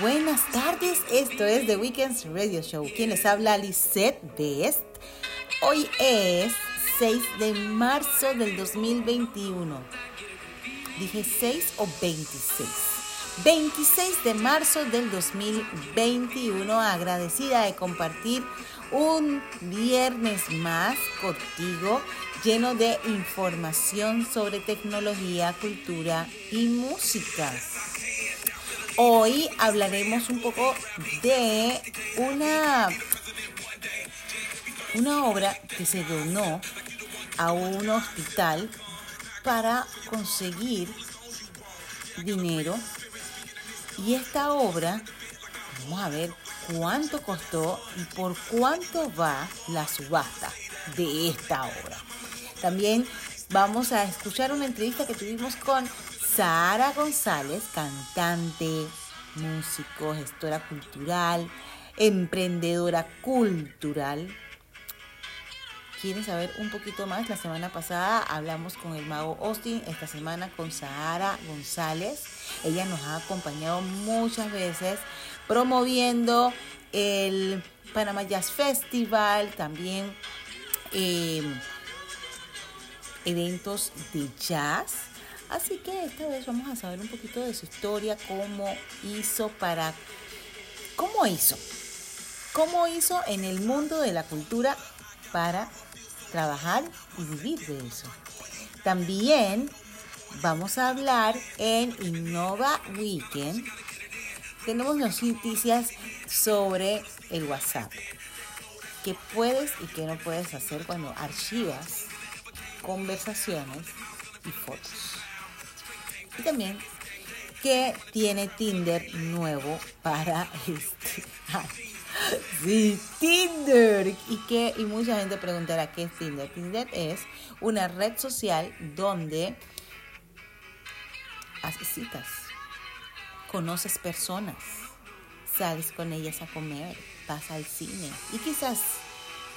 buenas tardes. Esto es The Weekends Radio Show. Quien les habla, Lisette Best. Hoy es 6 de marzo del 2021. ¿Dije 6 o 26? 26 de marzo del 2021. Agradecida de compartir un viernes más contigo lleno de información sobre tecnología, cultura y música. Hoy hablaremos un poco de una, una obra que se donó a un hospital para conseguir dinero. Y esta obra, vamos a ver cuánto costó y por cuánto va la subasta de esta obra. También vamos a escuchar una entrevista que tuvimos con Sara González, cantante, músico, gestora cultural, emprendedora cultural. ¿Quieren saber un poquito más? La semana pasada hablamos con el mago Austin, esta semana con Sara González. Ella nos ha acompañado muchas veces promoviendo el Panama Jazz Festival, también eh, eventos de jazz. Así que esta vez vamos a saber un poquito de su historia, cómo hizo para... ¿Cómo hizo? ¿Cómo hizo en el mundo de la cultura para trabajar y vivir de eso? También vamos a hablar en Innova Weekend. Tenemos noticias sobre el WhatsApp. ¿Qué puedes y qué no puedes hacer cuando archivas conversaciones y fotos. Y también que tiene Tinder nuevo para este año. Sí, Tinder. Y que y mucha gente preguntará qué es Tinder. Tinder es una red social donde haces citas, conoces personas, sales con ellas a comer, vas al cine y quizás,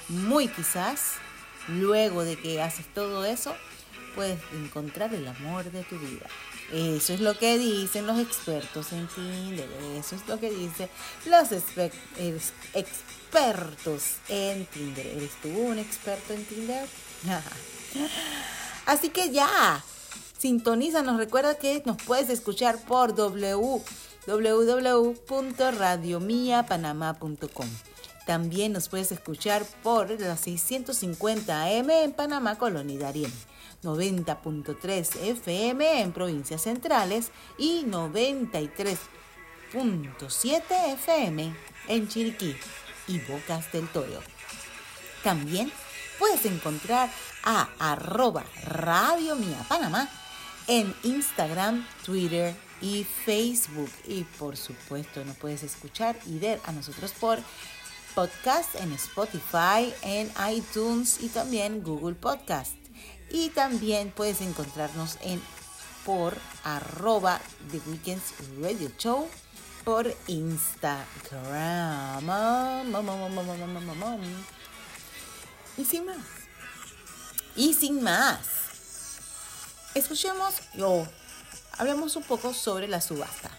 muy quizás, Luego de que haces todo eso, puedes encontrar el amor de tu vida. Eso es lo que dicen los expertos en Tinder. Eso es lo que dicen los expertos en Tinder. ¿Eres tú un experto en Tinder? Así que ya, sintonízanos. Recuerda que nos puedes escuchar por www.radiomiapanamá.com. También nos puedes escuchar por las 650 AM en Panamá, Colonia Darien, 90.3 FM en provincias centrales y 93.7 FM en Chiriquí y Bocas del Toro. También puedes encontrar a arroba Radio Mía Panamá en Instagram, Twitter y Facebook. Y por supuesto nos puedes escuchar y ver a nosotros por podcast en Spotify, en iTunes y también Google Podcast. Y también puedes encontrarnos en por arroba The Weekends Radio Show por Instagram. Y sin más. Y sin más. Escuchemos o hablemos un poco sobre la subasta.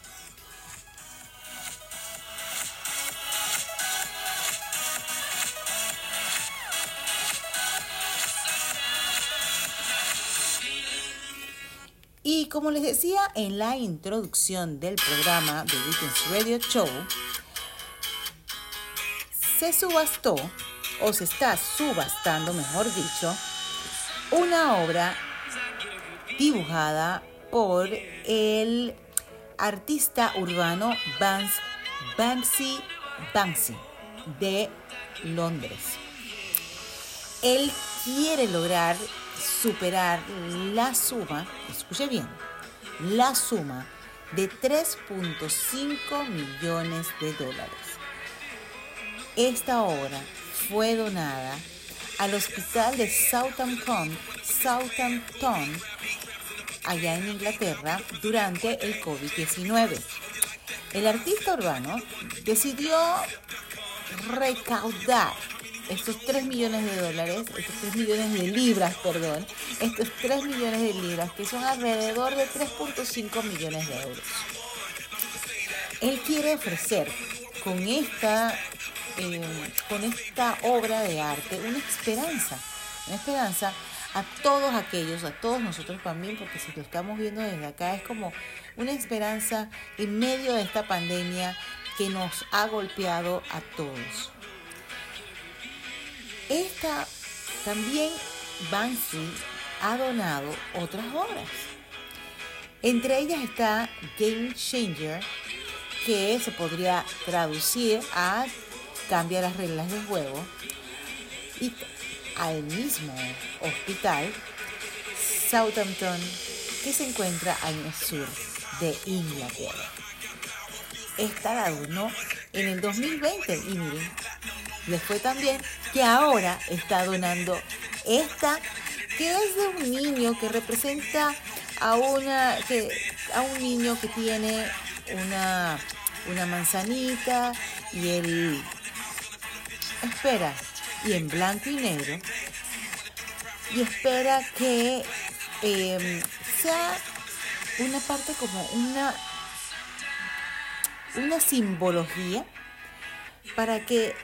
Y como les decía en la introducción del programa de Weekends Radio Show, se subastó, o se está subastando, mejor dicho, una obra dibujada por el artista urbano Banksy Banksy de Londres. Él quiere lograr superar la suma, escuche bien, la suma de 3.5 millones de dólares. Esta obra fue donada al hospital de Southampton, Southampton, allá en Inglaterra, durante el COVID-19. El artista urbano decidió recaudar estos 3 millones de dólares, estos 3 millones de libras, perdón, estos 3 millones de libras, que son alrededor de 3.5 millones de euros. él quiere ofrecer con esta, eh, con esta obra de arte una esperanza, una esperanza a todos aquellos, a todos nosotros también, porque si lo estamos viendo desde acá es como una esperanza en medio de esta pandemia que nos ha golpeado a todos. Esta también Banksy ha donado otras obras. Entre ellas está Game Changer, que se podría traducir a cambiar las reglas del juego. Y al mismo hospital, Southampton, que se encuentra en el sur de Inglaterra. Esta la donó en el 2020 y miren, les fue también que ahora está donando esta que es de un niño que representa a una a un niño que tiene una una manzanita y el espera y en blanco y negro y espera que em, sea una parte como una una simbología para que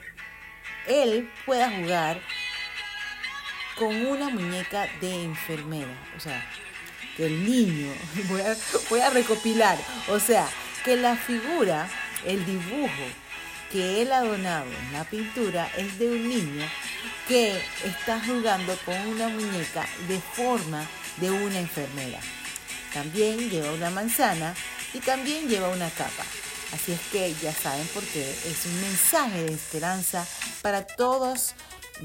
él pueda jugar con una muñeca de enfermera. O sea, que el niño, voy a, recopilar, o sea, que la figura, el dibujo que él ha donado en la pintura es de un niño que está jugando con una muñeca de forma de una enfermera. También lleva una manzana y también lleva una capa. Así es que ya saben por qué es un mensaje de esperanza para todos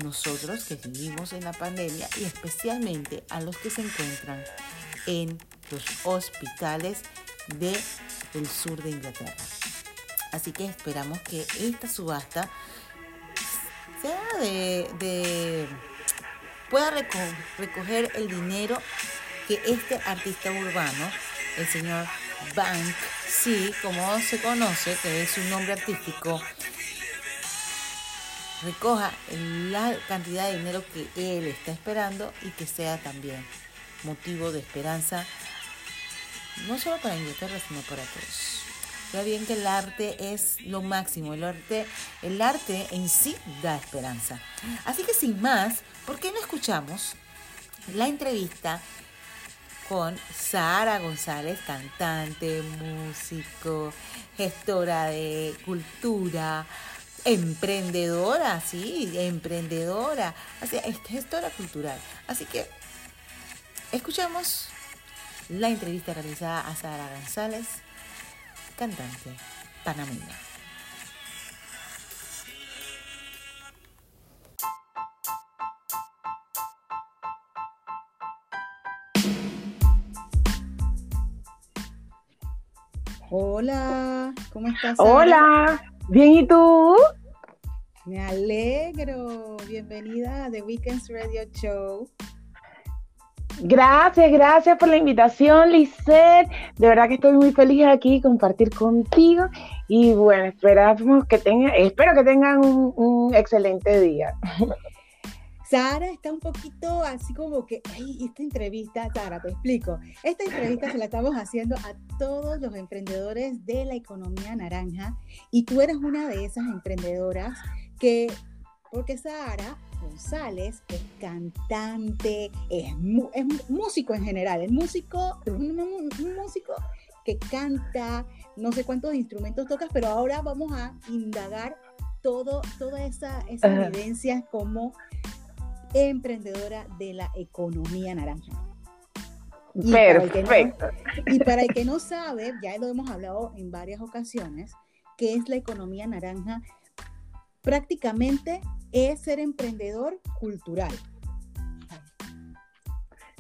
nosotros que vivimos en la pandemia y especialmente a los que se encuentran en los hospitales del sur de Inglaterra. Así que esperamos que esta subasta de, pueda recoger el dinero que este artista urbano, el señor Bank, sí, como se conoce, que es un nombre artístico, recoja la cantidad de dinero que él está esperando y que sea también motivo de esperanza, no solo para Inglaterra, sino para todos. Ya bien que el arte es lo máximo, el arte, el arte en sí da esperanza. Así que sin más, ¿por qué no escuchamos la entrevista con Sara González, cantante, músico, gestora de cultura, emprendedora, sí, emprendedora, así, es gestora cultural. Así que escuchamos la entrevista realizada a Sara González, cantante panameña. Hola, ¿cómo estás? Hola, bien, ¿y tú? Me alegro. Bienvenida a The Weekends Radio Show. Gracias, gracias por la invitación, Lisette. De verdad que estoy muy feliz aquí compartir contigo. Y bueno, esperamos que tengan, espero que tengan un, excelente día. Sara está un poquito así como que, ay, esta entrevista, Sara, te explico. Esta entrevista se la estamos haciendo a todos los emprendedores de la economía naranja y tú eres una de esas emprendedoras que, porque Sara González es cantante, es, músico en general, es músico, un, músico que canta, no sé cuántos instrumentos tocas, pero ahora vamos a indagar todo, toda esa, esa evidencia como emprendedora de la economía naranja. Perfecto. y para el que no sabe, ya lo hemos hablado en varias ocasiones, que es la economía naranja, prácticamente es ser emprendedor cultural.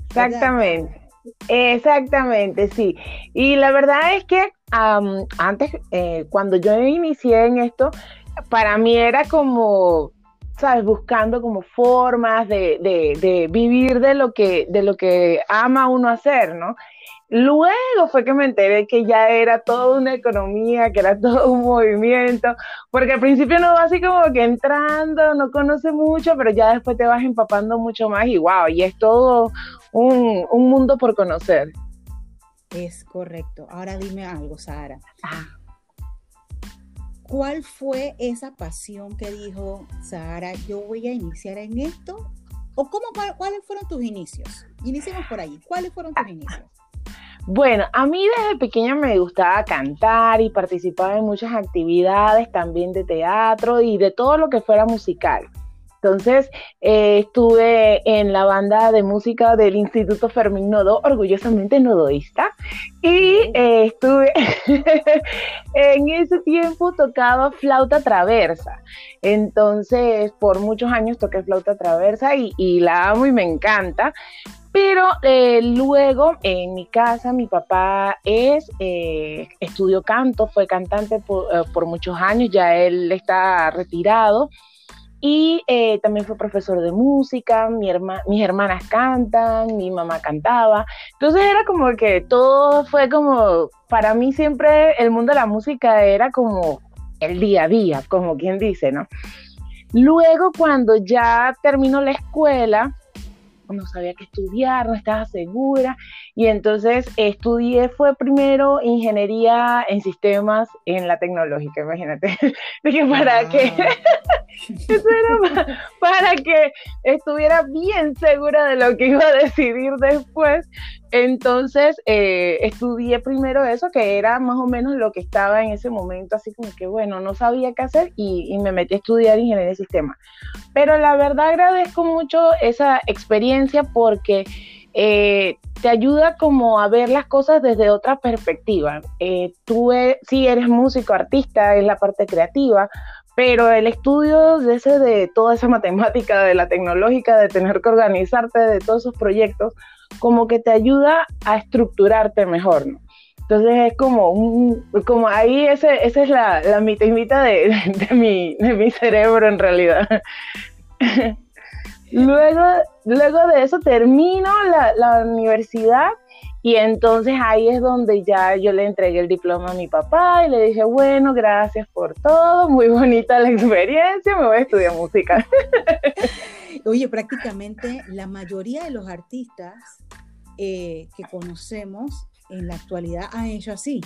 Exactamente. Exactamente, sí. Y la verdad es que antes, eh, cuando yo inicié en esto, para mí era como, ¿sabes? Buscando como formas de, de, de, vivir de lo, que, de lo que ama uno hacer, ¿no? Luego fue que me enteré que ya era toda una economía, que era todo un movimiento, porque al principio no va así como que entrando, no conoce mucho, pero ya después te vas empapando mucho más y wow, y es todo un, mundo por conocer. Es correcto. Ahora dime algo, Sara. ¿Cuál fue esa pasión que dijo Sara, yo voy a iniciar en esto? ¿O cómo, cuáles fueron tus inicios? Iniciemos por ahí. ¿Cuáles fueron tus inicios? Bueno, a mí desde pequeña me gustaba cantar y participaba en muchas actividades también de teatro y de todo lo que fuera musical. Entonces, eh, estuve en la banda de música del Instituto Fermín Nodo, orgullosamente nodoísta, y eh, estuve en ese tiempo tocaba flauta traversa. Entonces, por muchos años toqué flauta traversa y, la amo y me encanta. Pero eh, luego en mi casa mi papá es, estudió canto, fue cantante por, por muchos años, ya él está retirado y eh, también fue profesor de música, mi mis hermanas cantan, mi mamá cantaba. Entonces era como que todo fue como, para mí siempre el mundo de la música era como el día a día, como quien dice, ¿no? Luego cuando ya terminó la escuela, no sabía qué estudiar, no estaba segura. Y entonces estudié, fue primero ingeniería en sistemas en la tecnológica, imagínate. Dije, ¿para qué? Eso era para, que estuviera bien segura de lo que iba a decidir después. Entonces eh, estudié primero eso, que era más o menos lo que estaba en ese momento, así como que bueno, no sabía qué hacer y, y me metí a estudiar ingeniería de sistemas. Pero la verdad agradezco mucho esa experiencia porque eh, te ayuda como a ver las cosas desde otra perspectiva. Eh, tú e, sí eres músico, artista, es la parte creativa, pero el estudio de, ese, de toda esa matemática, de la tecnológica, de tener que organizarte, de todos esos proyectos, como que te ayuda a estructurarte mejor, ¿no? Entonces es como un, como ahí ese, esa es la, la mitad, de, de, mi, de mi cerebro en realidad. Luego, luego de eso termino la, universidad y entonces ahí es donde ya yo le entregué el diploma a mi papá y le dije, bueno, gracias por todo, muy bonita la experiencia, me voy a estudiar música. Oye, prácticamente la mayoría de los artistas eh, que conocemos en la actualidad han hecho así.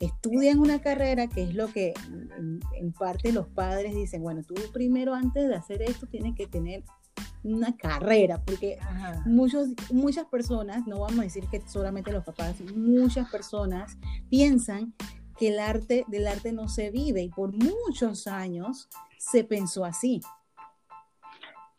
Estudian una carrera que es lo que en, en parte los padres dicen, bueno, tú primero antes de hacer esto tienes que tener una carrera, porque muchos, muchas personas, no vamos a decir que solamente los papás, muchas personas piensan que el arte del arte no se vive y por muchos años se pensó así.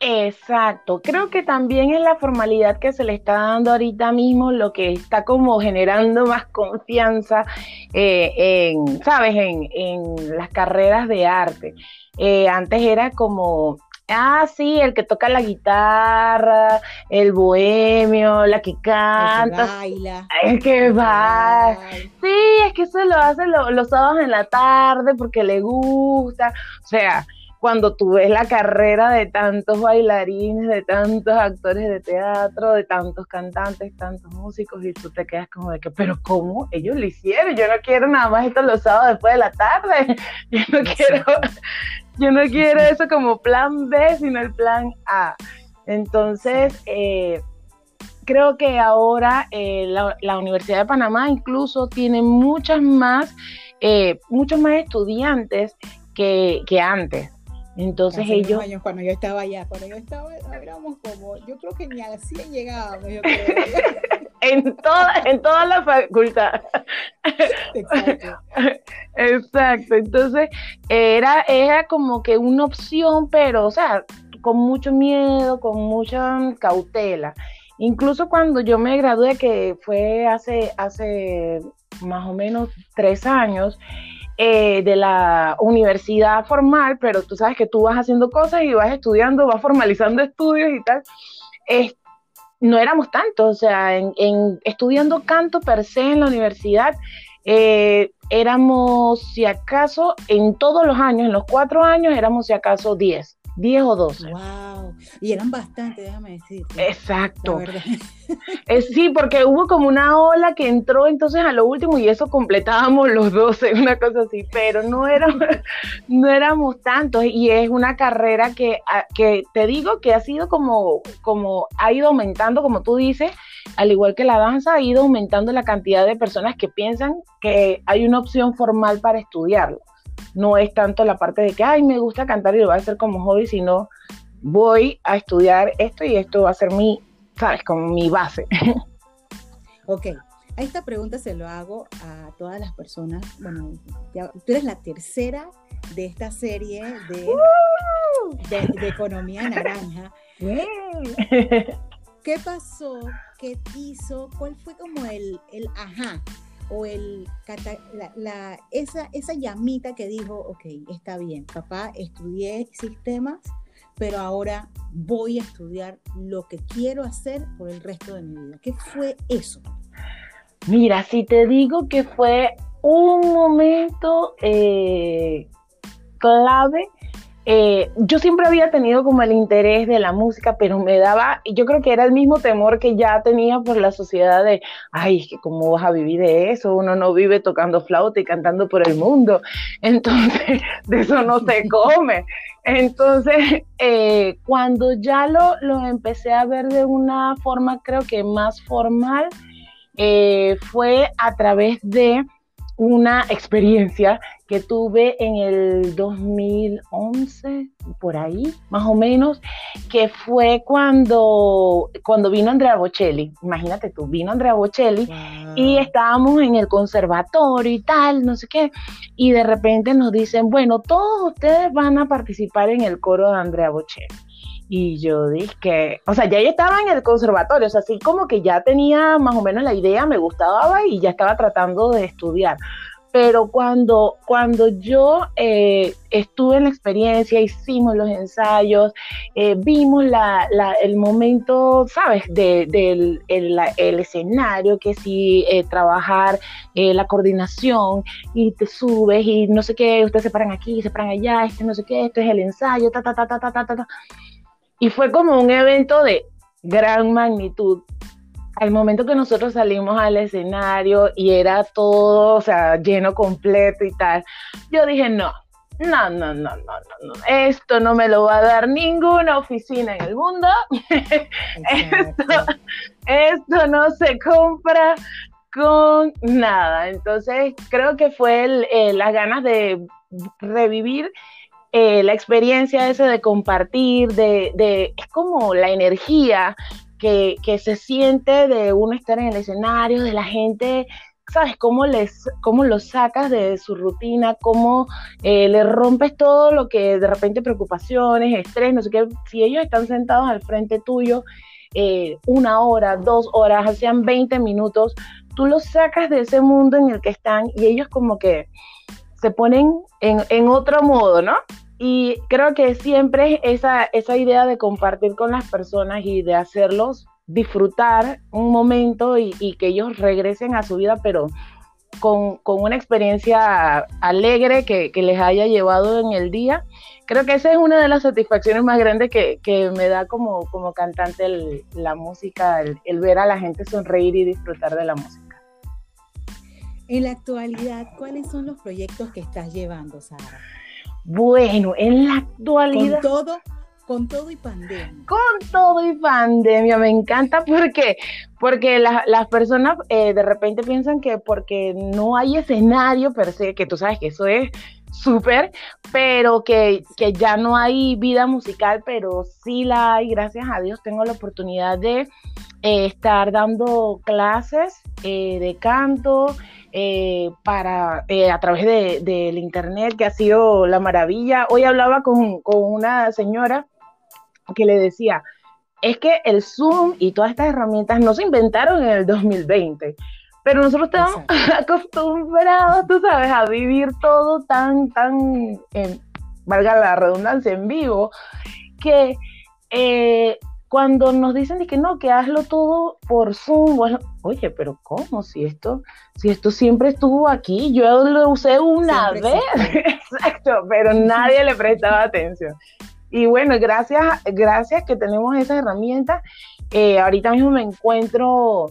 Exacto, creo que también es la formalidad que se le está dando ahorita mismo lo que está como generando más confianza eh, en, ¿sabes?, en, en, las carreras de arte. Eh, antes era como Ah, sí, el que toca la guitarra, el bohemio, la que canta. El que baila. El que va. Sí, es que eso lo hace los sábados en la tarde porque le gusta. O sea, cuando tú ves la carrera de tantos bailarines, de tantos actores de teatro, de tantos cantantes, tantos músicos, y tú te quedas como de que, pero ¿cómo ellos lo hicieron? Yo no quiero nada más esto los sábados después de la tarde. Yo no quiero, yo no quiero eso como plan B, sino el plan A. Entonces, eh, creo que ahora eh, la, Universidad de Panamá incluso tiene muchas más, eh, muchos más estudiantes que, antes. Entonces ellos... Años, cuando yo estaba allá, cuando yo estaba, éramos como, yo creo que ni a 100 llegábamos, en toda, en toda la facultad. Exacto. Exacto. Entonces, era, era como que una opción, pero, o sea, con mucho miedo, con mucha cautela. Incluso cuando yo me gradué, que fue hace, hace más o menos tres años, eh, de la universidad formal, pero tú sabes que tú vas haciendo cosas y vas estudiando, vas formalizando estudios y tal no éramos tantos, o sea, en, estudiando canto per se en la universidad, eh, éramos, si acaso, en todos los años, en los cuatro años, éramos, si acaso, diez. 10 o 12. ¡Wow! Y eran bastante, déjame decir. Exacto. Eh, sí, porque hubo como una ola que entró entonces a lo último y eso completábamos los 12, una cosa así, pero no éramos, no éramos tantos y es una carrera que, que te digo que ha sido como, como, ha ido aumentando, como tú dices, al igual que la danza, ha ido aumentando la cantidad de personas que piensan que hay una opción formal para estudiarlo. No es tanto la parte de que, ay, me gusta cantar y lo voy a hacer como hobby, sino voy a estudiar esto y esto va a ser mi, sabes, como mi base. Ok, a esta pregunta se lo hago a todas las personas. Bueno, tú eres la tercera de esta serie de, de, Economía Naranja. ¿Qué pasó? ¿Qué hizo? ¿Cuál fue como el, el ajá? O el, la, esa, esa llamita que dijo, ok, está bien, papá, estudié sistemas, pero ahora voy a estudiar lo que quiero hacer por el resto de mi vida. ¿Qué fue eso? Mira, si te digo que fue un momento eh, clave, eh, yo siempre había tenido como el interés de la música, pero me daba, yo creo que era el mismo temor que ya tenía por la sociedad de, ay, que cómo vas a vivir de eso, uno no vive tocando flauta y cantando por el mundo, entonces de eso no se come. Entonces, eh, cuando ya lo, lo empecé a ver de una forma, creo que más formal, eh, fue a través de una experiencia que tuve en el 2011, por ahí, más o menos, que fue cuando, cuando vino Andrea Bocelli. Imagínate tú, vino Andrea Bocelli y estábamos en el conservatorio y tal, no sé qué, y de repente nos dicen, bueno, todos ustedes van a participar en el coro de Andrea Bocelli. Y yo dije o sea, ya yo estaba en el conservatorio, o sea, así como que ya tenía más o menos la idea, me gustaba y ya estaba tratando de estudiar. Pero cuando, cuando yo eh, estuve en la experiencia, hicimos los ensayos, eh, vimos la, el momento, ¿sabes?, del de, el, escenario, que si eh, trabajar la coordinación y te subes y no sé qué, ustedes se paran aquí, se paran allá, este no sé qué, esto es el ensayo, ta, ta, ta, ta, ta, ta, ta y fue como un evento de gran magnitud. Al momento que nosotros salimos al escenario y era todo, o sea, lleno completo y tal, yo dije, no, no, no, no, no, no, no. Esto no me lo va a dar ninguna oficina en el mundo. esto, esto, no se compra con nada. Entonces, creo que fue eh, las ganas de revivir eh, la experiencia esa de compartir, de, de, es como la energía que, que, se siente de uno estar en el escenario, de la gente, ¿sabes? Cómo, les, cómo lo sacas de su rutina, cómo eh, le rompes todo lo que de repente preocupaciones, estrés, no sé qué, si ellos están sentados al frente tuyo eh, una hora, dos horas, hacían 20 minutos, tú los sacas de ese mundo en el que están y ellos como que se ponen en, en otro modo, ¿no? Y creo que siempre esa, esa idea de compartir con las personas y de hacerlos disfrutar un momento y, que ellos regresen a su vida, pero con, una experiencia alegre que, les haya llevado en el día. Creo que esa es una de las satisfacciones más grandes que, me da como, como cantante la música, el, ver a la gente sonreír y disfrutar de la música. En la actualidad, ¿cuáles son los proyectos que estás llevando, Sara? Bueno, en la actualidad. Con todo, con todo y pandemia. Con todo y pandemia, me encanta porque, porque las personas eh, de repente piensan que porque no hay escenario per se, que tú sabes que eso es súper, pero que, ya no hay vida musical, pero sí la hay, gracias a Dios tengo la oportunidad de eh, estar dando clases eh, de canto, eh, para, eh, a través del de, internet, que ha sido la maravilla. Hoy hablaba con, una señora que le decía, es que el Zoom y todas estas herramientas no se inventaron en el 2020, pero nosotros estamos acostumbrados, tú sabes, a vivir todo tan, tan, valga la redundancia, en vivo, que eh, cuando nos dicen que no, que hazlo todo por Zoom, bueno, oye, pero ¿cómo? Si esto, si esto siempre estuvo aquí, yo lo usé una vez, exacto, pero nadie le prestaba atención. Y bueno, gracias, gracias que tenemos esas herramientas. Eh, ahorita mismo me encuentro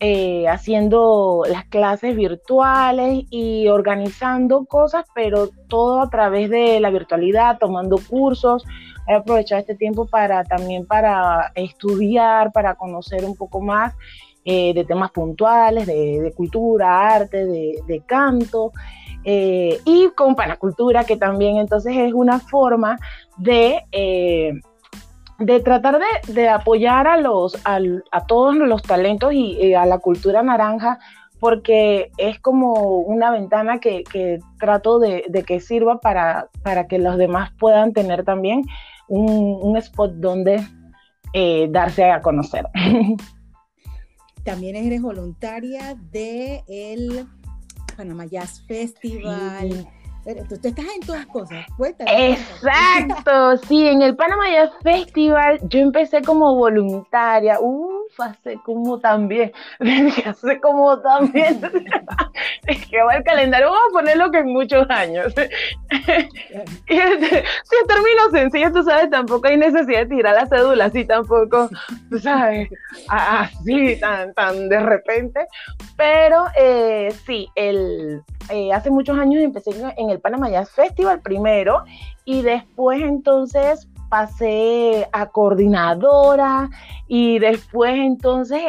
eh, haciendo las clases virtuales y organizando cosas, pero todo a través de la virtualidad, tomando cursos, he aprovechado este tiempo para también para estudiar, para conocer un poco más eh, de temas puntuales, de, cultura, arte, de, canto, eh, y con panacultura, que también entonces es una forma de, eh, de tratar de, apoyar a, los, a, todos los talentos y, a la cultura naranja, porque es como una ventana que, trato de, que sirva para, para que los demás puedan tener también un, spot donde darse a conocer. También eres voluntaria de el Panama Jazz Festival. Tú, estás en todas cosas. Exacto, sí, en el Panama Jazz Festival yo empecé como voluntaria. Uf, hace como también, hace como también. es que va el calendario, vamos a ponerlo que en muchos años. y este, si termino sencillo, tú sabes, tampoco hay necesidad de tirar la cédula así tampoco, tú sabes, así tan, tan de repente. Pero eh, sí, el eh, hace muchos años empecé en el Panama Jazz Festival primero y después entonces pasé a coordinadora y después entonces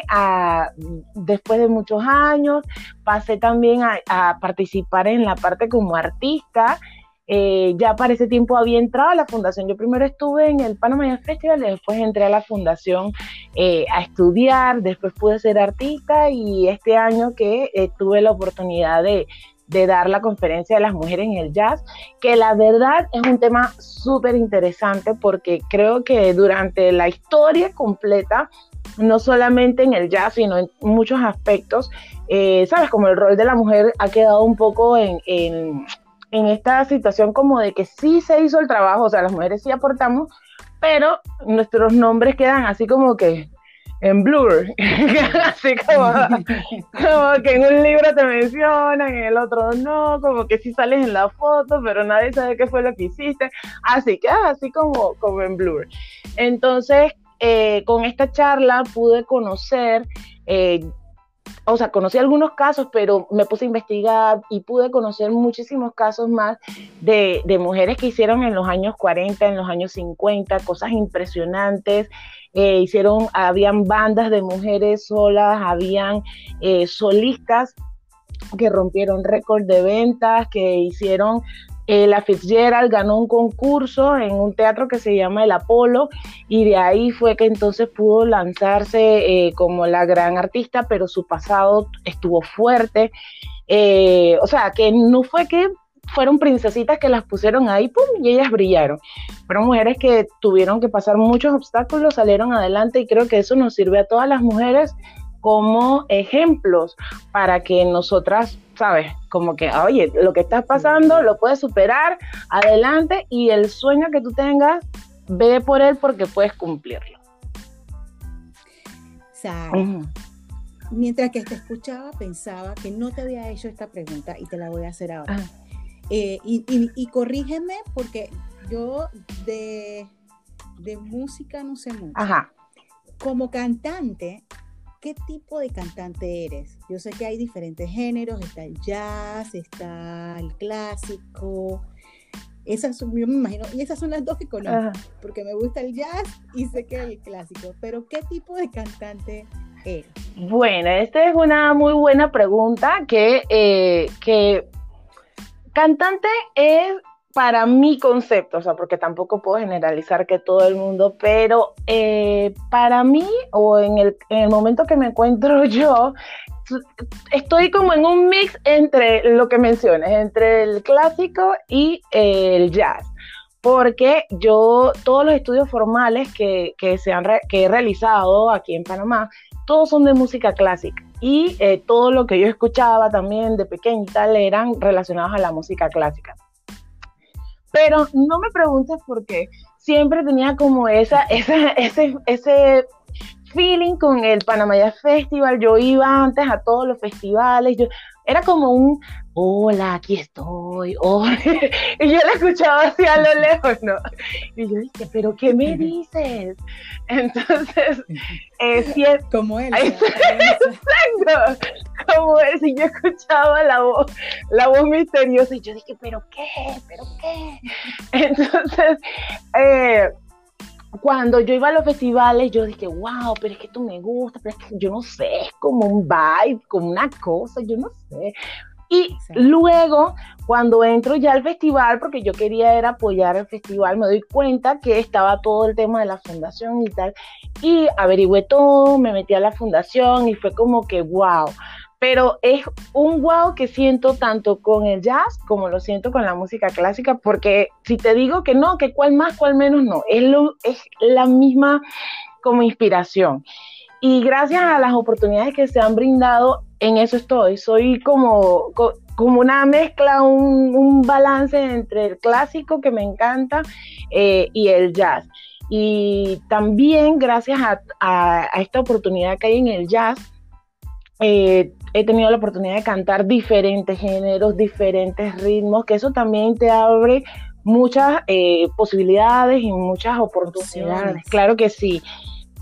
después de muchos años pasé también a, participar en la parte como artista. Eh, ya para ese tiempo había entrado a la fundación. Yo primero estuve en el Panama Jazz Festival después entré a la fundación eh, a estudiar, después pude ser artista y este año que tuve la oportunidad de, de dar la conferencia de las mujeres en el jazz, que la verdad es un tema súper interesante porque creo que durante la historia completa, no solamente en el jazz, sino en muchos aspectos, eh, sabes, como el rol de la mujer ha quedado un poco en, en, en esta situación como de que sí se hizo el trabajo, o sea, las mujeres sí aportamos, pero nuestros nombres quedan así como que en blur, así como, que en un libro te mencionan, en el otro no, como que sí sales en la foto, pero nadie sabe qué fue lo que hiciste, así que así como, como en blur. Entonces, eh, con esta charla pude conocer, eh, o sea, conocí algunos casos, pero me puse a investigar y pude conocer muchísimos casos más de, de mujeres que hicieron en los años 40, en los años 50, cosas impresionantes. Eh, hicieron, habían bandas de mujeres solas, habían eh, solistas que rompieron récord de ventas, que hicieron eh, la Fitzgerald ganó un concurso en un teatro que se llama El Apolo y de ahí fue que entonces pudo lanzarse como la gran artista, pero su pasado estuvo fuerte. o sea, que no fue que fueron princesitas que las pusieron ahí, ¡pum! y ellas brillaron. Fueron mujeres que tuvieron que pasar muchos obstáculos, salieron adelante y creo que eso nos sirve a todas las mujeres como ejemplos para que nosotras, ¿sabes? Como que, oye, lo que estás pasando lo puedes superar, adelante y el sueño que tú tengas, ve por él porque puedes cumplirlo. Mientras que te escuchaba, pensaba que no te había hecho esta pregunta y te la voy a hacer ahora. Eh, y, corrígeme porque yo de, música no sé mucho. Ajá. Como cantante, ¿qué tipo de cantante eres? Yo sé que hay diferentes géneros, está el jazz, está el clásico. Esas son, yo me imagino, y esas son las dos que conozco, porque me gusta el jazz y sé que el clásico, pero ¿qué tipo de cantante eres? Bueno, esta es una muy buena pregunta que, eh, que Cantante es para mi concepto, o sea, porque tampoco puedo generalizar que todo el mundo, pero eh, para mí, o en el, momento que me encuentro yo, estoy como en un mix entre lo que mencionas, entre el clásico y el jazz. Porque yo, todos los estudios formales que, se han que he realizado aquí en Panamá, todos son de música clásica y eh, todo lo que yo escuchaba también de pequeña tal eran relacionados a la música clásica. Pero no me preguntes por qué, siempre tenía como esa, esa, ese, ese feeling con el Panamá Festival, yo iba antes a todos los festivales, yo, era como un, hola, aquí estoy, y yo la escuchaba así a lo lejos, ¿no? Y yo dije, pero ¿qué me dices? Entonces, eh, si es, como él. Exacto, como él, si yo escuchaba la voz, la voz misteriosa, y yo dije, pero ¿qué? ¿Pero qué? Entonces, eh, cuando yo iba a los festivales, yo dije, wow, pero es que esto me gusta, pero es que yo no sé, es como un vibe, como una cosa, yo no sé. Y luego, cuando entro ya al festival, porque yo quería era apoyar el festival, me doy cuenta que estaba todo el tema de la fundación y tal. Y averigüé todo, me metí a la fundación y fue como que, wow. Pero es un wow que siento tanto con el jazz como lo siento con la música clásica, porque si te digo que no, que cuál más, cuál menos, no, es, lo, es la misma como inspiración. Y gracias a las oportunidades que se han brindado, en eso estoy. Soy como, como una mezcla, un, balance entre el clásico que me encanta eh, y el jazz. Y también gracias a, esta oportunidad que hay en el jazz, eh, he tenido la oportunidad de cantar diferentes géneros, diferentes ritmos, que eso también te abre muchas eh, posibilidades y muchas oportunidades. Claro que sí.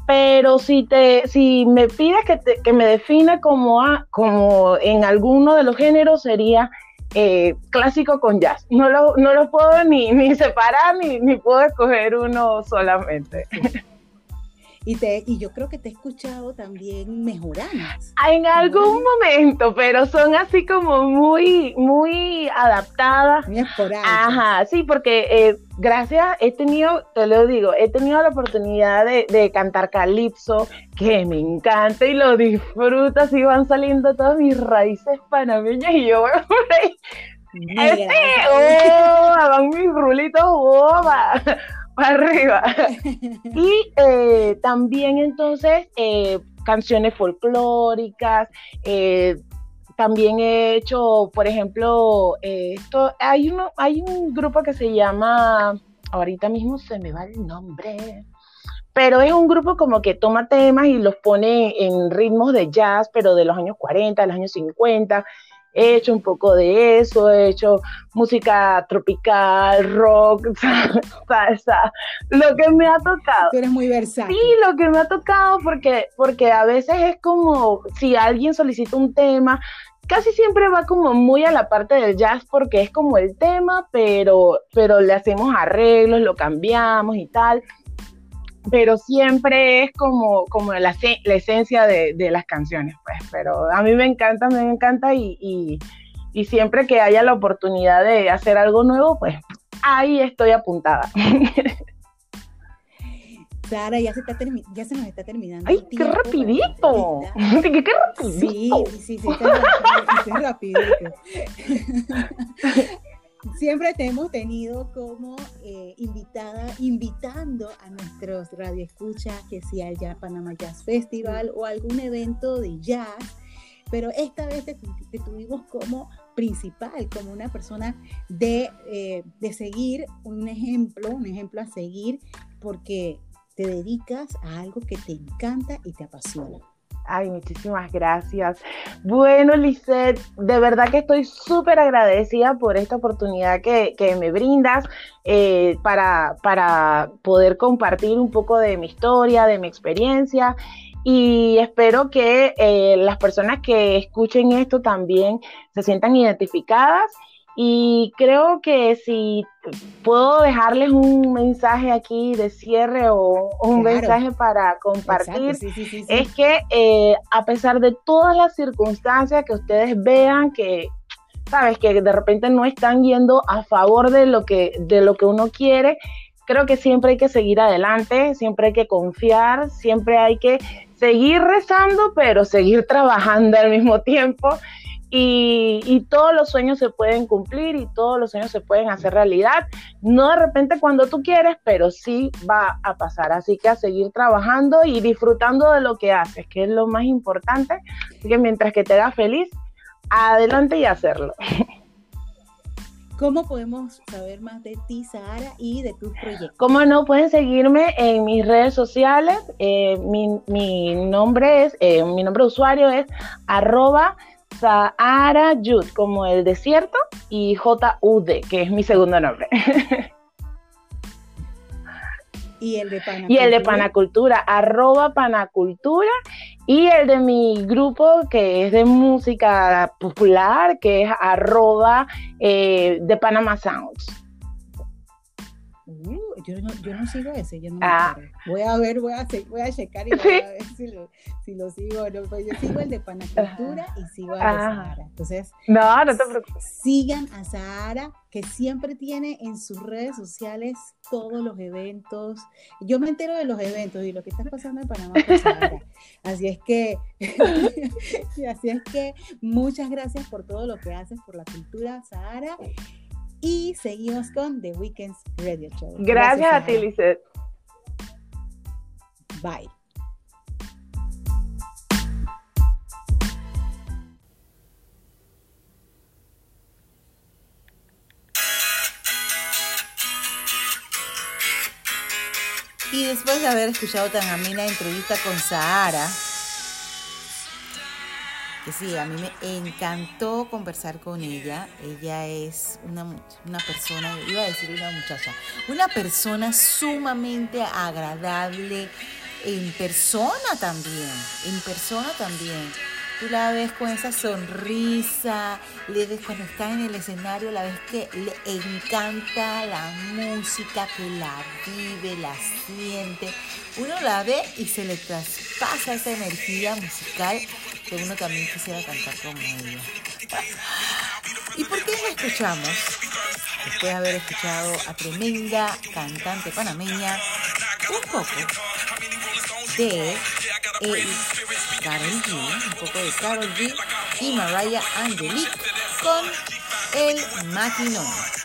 Pero si te si me pides que, que me defina como como en alguno de los géneros sería eh, clásico con jazz. No lo, no lo puedo ni, ni separar ni, ni puedo escoger uno solamente y, te, y yo creo que te he escuchado también mejoradas. En algún momento, pero son así como muy, muy adaptadas. Muy Ajá, sí, porque eh, gracias, he tenido, te lo digo, he tenido la oportunidad de, cantar calipso, que me encanta y lo disfruto, así van saliendo todas mis raíces panameñas y yo voy por ahí. Este, oh, van mis rulitos, oh, arriba. y eh, también entonces eh, canciones folclóricas, eh, también he hecho, por ejemplo, esto, hay, uno, hay un grupo que se llama, ahorita mismo se me va el nombre, pero es un grupo como que toma temas y los pone en ritmos de jazz, pero de los años 40, de los años 50, he hecho un poco de eso, he hecho música tropical, rock, salsa, lo que me ha tocado. Tú eres muy versátil. Sí, lo que me ha tocado porque, porque a veces es como si alguien solicita un tema, casi siempre va como muy a la parte del jazz porque es como el tema, pero, pero le hacemos arreglos, lo cambiamos y tal pero siempre es como, como la, la esencia de, las canciones, pues. Pero a mí me encanta, me encanta y, siempre que haya la oportunidad de hacer algo nuevo, pues ahí estoy apuntada. Sara, ya se, ya se nos está terminando. ¡Ay, qué rapidito! ¿Qué, qué rapidito! Sí, sí, sí, está rapidito. siempre te hemos tenido como eh, invitada, invitando a nuestros radioescuchas que sea el Panama Jazz Festival o algún evento de jazz, pero esta vez te, tuvimos como principal, como una persona de, eh, de seguir, un ejemplo, un ejemplo a seguir, porque te dedicas a algo que te encanta y te apasiona. Ay, muchísimas gracias. Bueno, Lisette, de verdad que estoy súper agradecida por esta oportunidad que, me brindas eh, para, para poder compartir un poco de mi historia, de mi experiencia y espero que eh, las personas que escuchen esto también se sientan identificadas y creo que si puedo dejarles un mensaje aquí de cierre o, un mensaje para compartir, es que eh, a pesar de todas las circunstancias que ustedes vean que, sabes, que de repente no están yendo a favor de lo que, de lo que uno quiere, creo que siempre hay que seguir adelante, siempre hay que confiar, siempre hay que seguir rezando, pero seguir trabajando al mismo tiempo y, todos los sueños se pueden cumplir y todos los sueños se pueden hacer realidad. No de repente cuando tú quieres, pero sí va a pasar. Así que a seguir trabajando y disfrutando de lo que haces, que es lo más importante. Así que mientras que te da feliz, adelante y hacerlo. ¿Cómo podemos saber más de ti, Sara, y de tus proyectos? Como no, pueden seguirme en mis redes sociales. Eh, mi, nombre es, eh, mi nombre de usuario es arroba Sahara Yud, como el desierto, y J-U-D, que es mi segundo nombre. Y el de Panacultura. Y el de Panacultura, arroba Panacultura. Y el de mi grupo, que es de música popular, que es arroba eh, de Panama Sounds. Yo no, yo no sigo ese, yo no me ah. Voy a ver, voy a, voy a checar y voy a ver si lo, si lo sigo o no. Pues yo sigo el de Panacultura y sigo al de Sahara. Entonces, no, no te preocupes. Sigan a Sahara, que siempre tiene en sus redes sociales todos los eventos. Yo me entero de los eventos y lo que está pasando en Panamá Sahara. Así es que, así es que muchas gracias por todo lo que haces por la cultura Sahara y seguimos con The Weekends Radio Show. Gracias, a ti, Lizeth. Bye. Y después de haber escuchado tan amena entrevista con Sahara, que sí, a mí me encantó conversar con ella. Ella es una, una, persona, iba a decir una muchacha, una persona sumamente agradable en persona también, en persona también. Tú la ves con esa sonrisa, le ves cuando está en el escenario, la ves que le encanta la música, que la vive, la siente. Uno la ve y se le traspasa esa energía musical que uno también quisiera cantar como ella. ¿Y por qué la escuchamos? Después de haber escuchado a tremenda cantante panameña, un poco de el Carol G, un poco de Carol G y Mariah Angelique con el maquinón.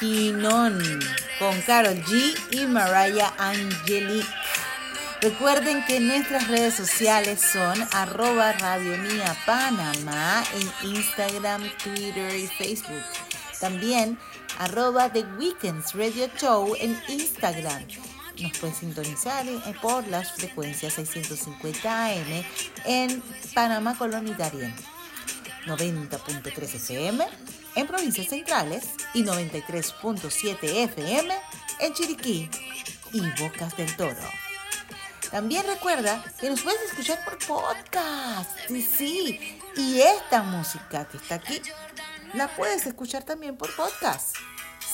Con Carol G y Mariah Angelique. Recuerden que nuestras redes sociales son arroba Radio Mía Panamá en Instagram, Twitter y Facebook. También arroba The Weekends Radio Show en Instagram. Nos puede sintonizar por las frecuencias 650 AM en Panamá Colonia 90.3 FM en provincias centrales y 93.7 FM en Chiriquí y Bocas del Toro. También recuerda que nos puedes escuchar por podcast. Sí, sí. Y esta música que está aquí la puedes escuchar también por podcast.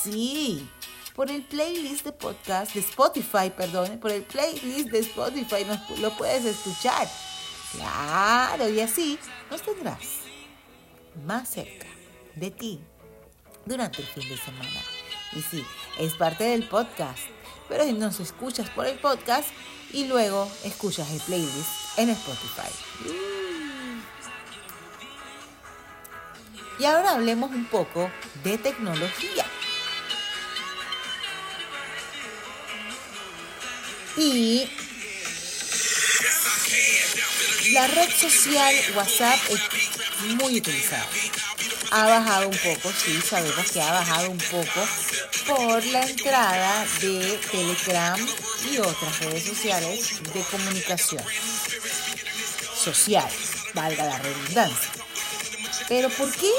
Sí, por el playlist de podcast de Spotify, perdón, por el playlist de Spotify lo puedes escuchar. Claro, y así nos tendrás más cerca de ti durante el fin de semana. Y sí, es parte del podcast, pero nos escuchas por el podcast y luego escuchas el playlist en Spotify. Y ahora hablemos un poco de tecnología. Y la red social WhatsApp es muy utilizada ha bajado un poco, sí, sabemos que ha bajado un poco por la entrada de Telegram y otras redes sociales de comunicación social, valga la redundancia. Pero ¿por qué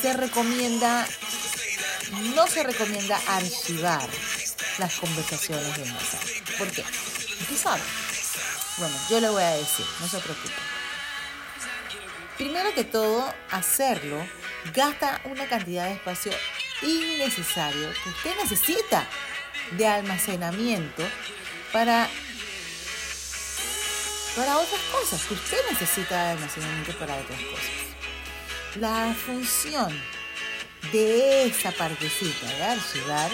se recomienda, no se recomienda archivar las conversaciones de mesa? ¿Por qué? ¿Usted sabe? Bueno, yo le voy a decir, no se preocupe. Primero que todo, hacerlo gasta una cantidad de espacio innecesario que usted necesita de almacenamiento para, para otras cosas, que usted necesita de almacenamiento para otras cosas. La función de esa partecita de archivar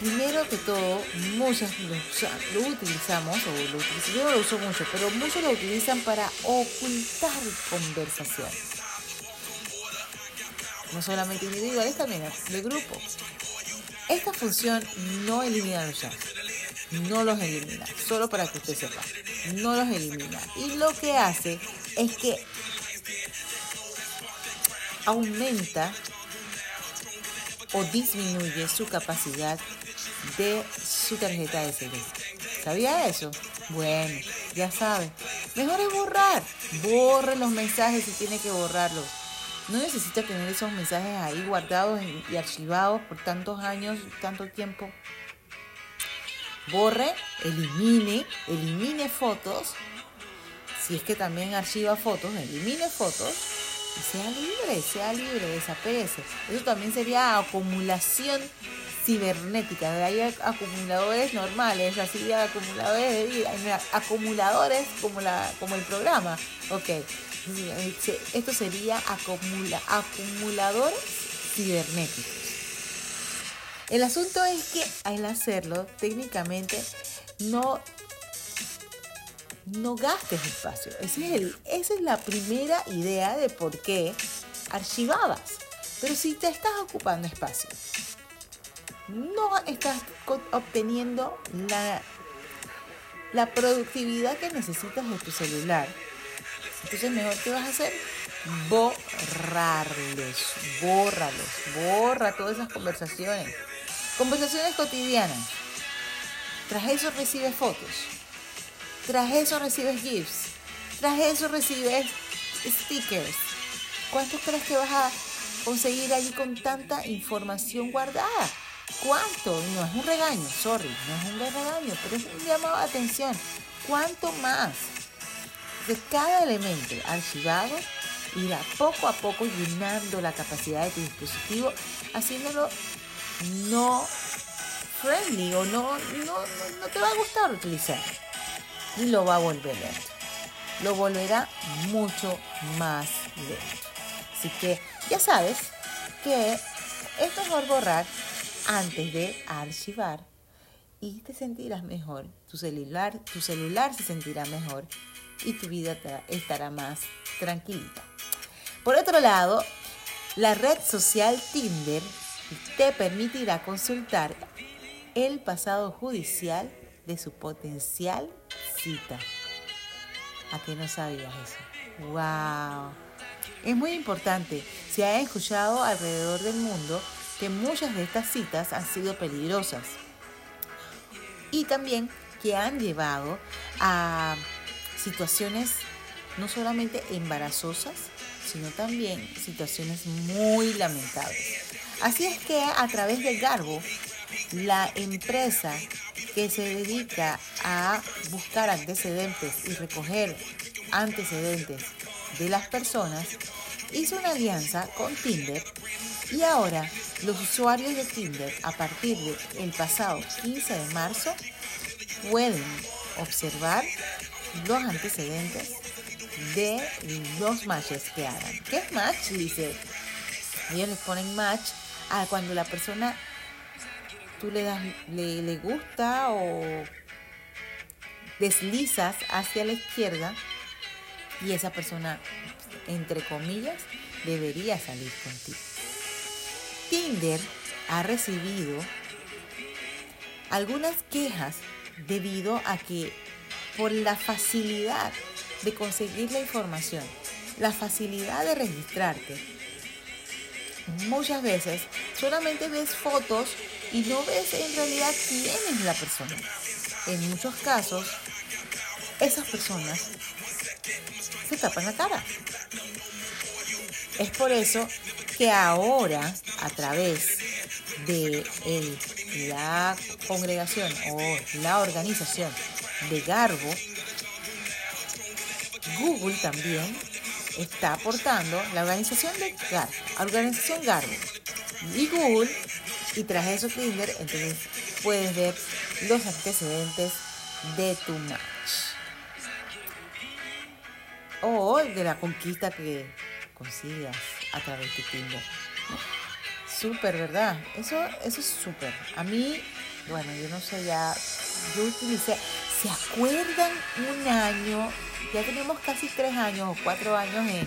Primero que todo, muchas lo, utilizamos, o lo yo no lo uso mucho, pero muchos lo utilizan para ocultar conversaciones. No solamente individuales, también de grupo. Esta función no elimina los chats, no los elimina, solo para que usted sepa, no los elimina. Y lo que hace es que aumenta o disminuye su capacidad de su tarjeta de CD. ¿Sabía eso? Bueno, ya sabe. Mejor es borrar. Borre los mensajes si tiene que borrarlos. No necesita tener esos mensajes ahí guardados y archivados por tantos años, tanto tiempo. Borre, elimine, elimine fotos. Si es que también archiva fotos, elimine fotos y sea libre, sea libre, desaparece. Eso también sería acumulación cibernética, ahí acumuladores normales, así acumuladores de vida, acumuladores como, la, como el programa. Ok, esto sería acumula, acumuladores cibernéticos. El asunto es que al hacerlo, técnicamente no, no gastes espacio. Ese es el, esa es la primera idea de por qué archivabas. Pero si te estás ocupando espacio no estás obteniendo la, la productividad que necesitas de tu celular. Entonces, mejor que vas a hacer borrarlos, bórralos, borra todas esas conversaciones. Conversaciones cotidianas. Tras eso recibes fotos. Tras eso recibes GIFs. Tras eso recibes stickers. ¿Cuánto crees que vas a conseguir allí con tanta información guardada? ¿Cuánto? No es un regaño, sorry, no es un regaño, pero es un llamado de atención. ¿Cuánto más? De cada elemento archivado irá poco a poco llenando la capacidad de tu dispositivo, haciéndolo no friendly o no, no, no, te va a gustar utilizar. Y lo va a volver lento. Lo volverá mucho más lento. Así que ya sabes que es mejor borrar antes de archivar y te sentirás mejor. Tu celular, tu celular se sentirá mejor y tu vida estará más tranquilita. Por otro lado, la red social Tinder te permitirá consultar el pasado judicial de su potencial cita. ¿A qué no sabías eso? ¡Wow! Es muy importante. Se ha escuchado alrededor del mundo que muchas de estas citas han sido peligrosas y también que han llevado a situaciones no solamente embarazosas, sino también situaciones muy lamentables. Así es que a través de Garbo, la empresa que se dedica a buscar antecedentes y recoger antecedentes de las personas, hizo una alianza con Tinder y ahora los usuarios de Tinder a partir del pasado 15 de marzo pueden observar los antecedentes de los matches que hagan. ¿Qué es match? Dice, ellos les ponen match a cuando la persona tú le das le, le gusta o deslizas hacia la izquierda y esa persona entre comillas debería salir contigo. Tinder ha recibido algunas quejas debido a que por la facilidad de conseguir la información la facilidad de registrarte. Muchas veces solamente ves fotos y no ves en realidad quién es la persona. En muchos casos, esas personas se tapan la cara. Es por eso que ahora, a través de la congregación o la organización de Garbo, Google también está aportando la organización de Garbo, organización Garbo. Y Google y tras eso Tinder, entonces puedes ver los antecedentes de tu match. O de la conquista que consigas a través de Tinder. Súper, ¿verdad? Eso, eso es súper. A mí, bueno, yo no sé, ya, yo utilicé, ¿se acuerdan un año? Ya tenemos casi tres años o cuatro años en,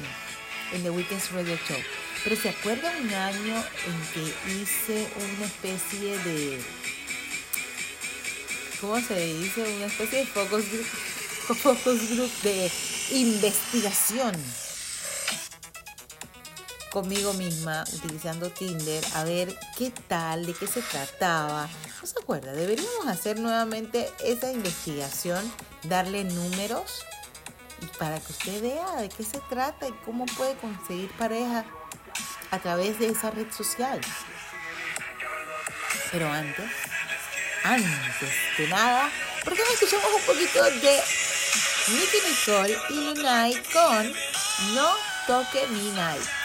en The Weekend Radio Show. Pero ¿se acuerdan un año en que hice una especie de... ¿Cómo se dice? Una especie de focus group, focus group de investigación conmigo misma utilizando Tinder a ver qué tal, de qué se trataba. ¿No se acuerda? Deberíamos hacer nuevamente esa investigación, darle números para que usted vea de qué se trata y cómo puede conseguir pareja a través de esa red social. Pero antes, antes de nada, ¿por qué no escuchamos un poquito de Nicky Nicole y Lunay con No Toque Mi Night?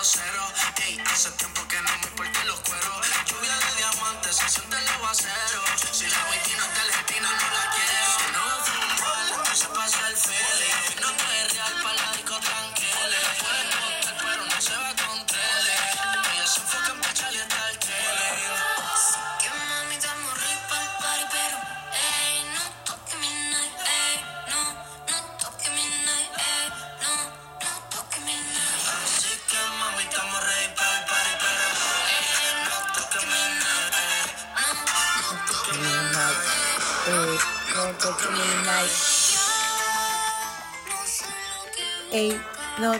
No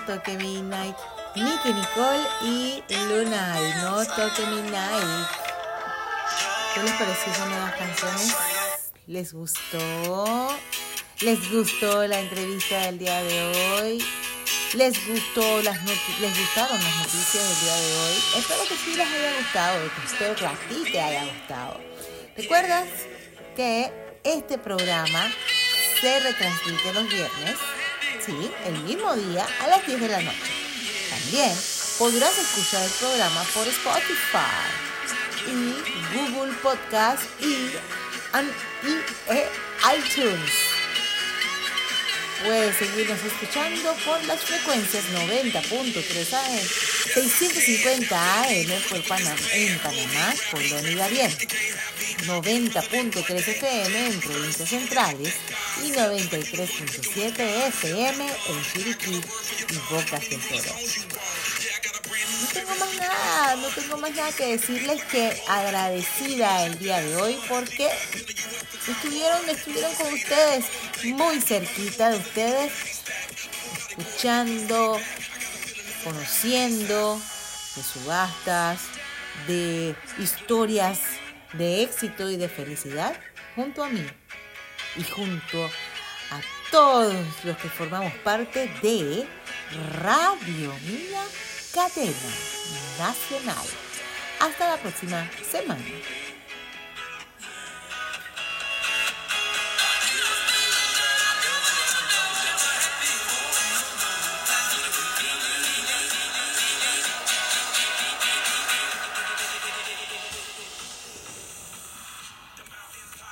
Toque Midnight, Nicky Nicole y Luna No Toque Midnight. ¿Qué les pareció esas nuevas canciones? ¿Les gustó? ¿Les gustó la entrevista del día de hoy? ¿Les gustó las les gustaron las noticias del día de hoy? Espero que sí les haya gustado, espero que a ti te haya gustado. ¿Recuerdas que este programa se retransmite los viernes? Sí, el mismo día a las 10 de la noche. También podrás escuchar el programa por Spotify y Google Podcast y, e, iTunes. Puedes seguirnos escuchando por las frecuencias 90.3 AM, 650 AM por Panamá, en Panamá, Colonia y Darien, 90.3 FM en provincias centrales y 93.7 FM en Chiriquí y Bocas del Toro. No tengo más nada, no tengo más nada que decirles que agradecida el día de hoy porque estuvieron, estuvieron con ustedes, muy cerquita de ustedes, escuchando, conociendo de subastas, de historias de éxito y de felicidad junto a mí y junto todos los que formamos parte de Radio Mía Cadena Nacional. Hasta la próxima semana.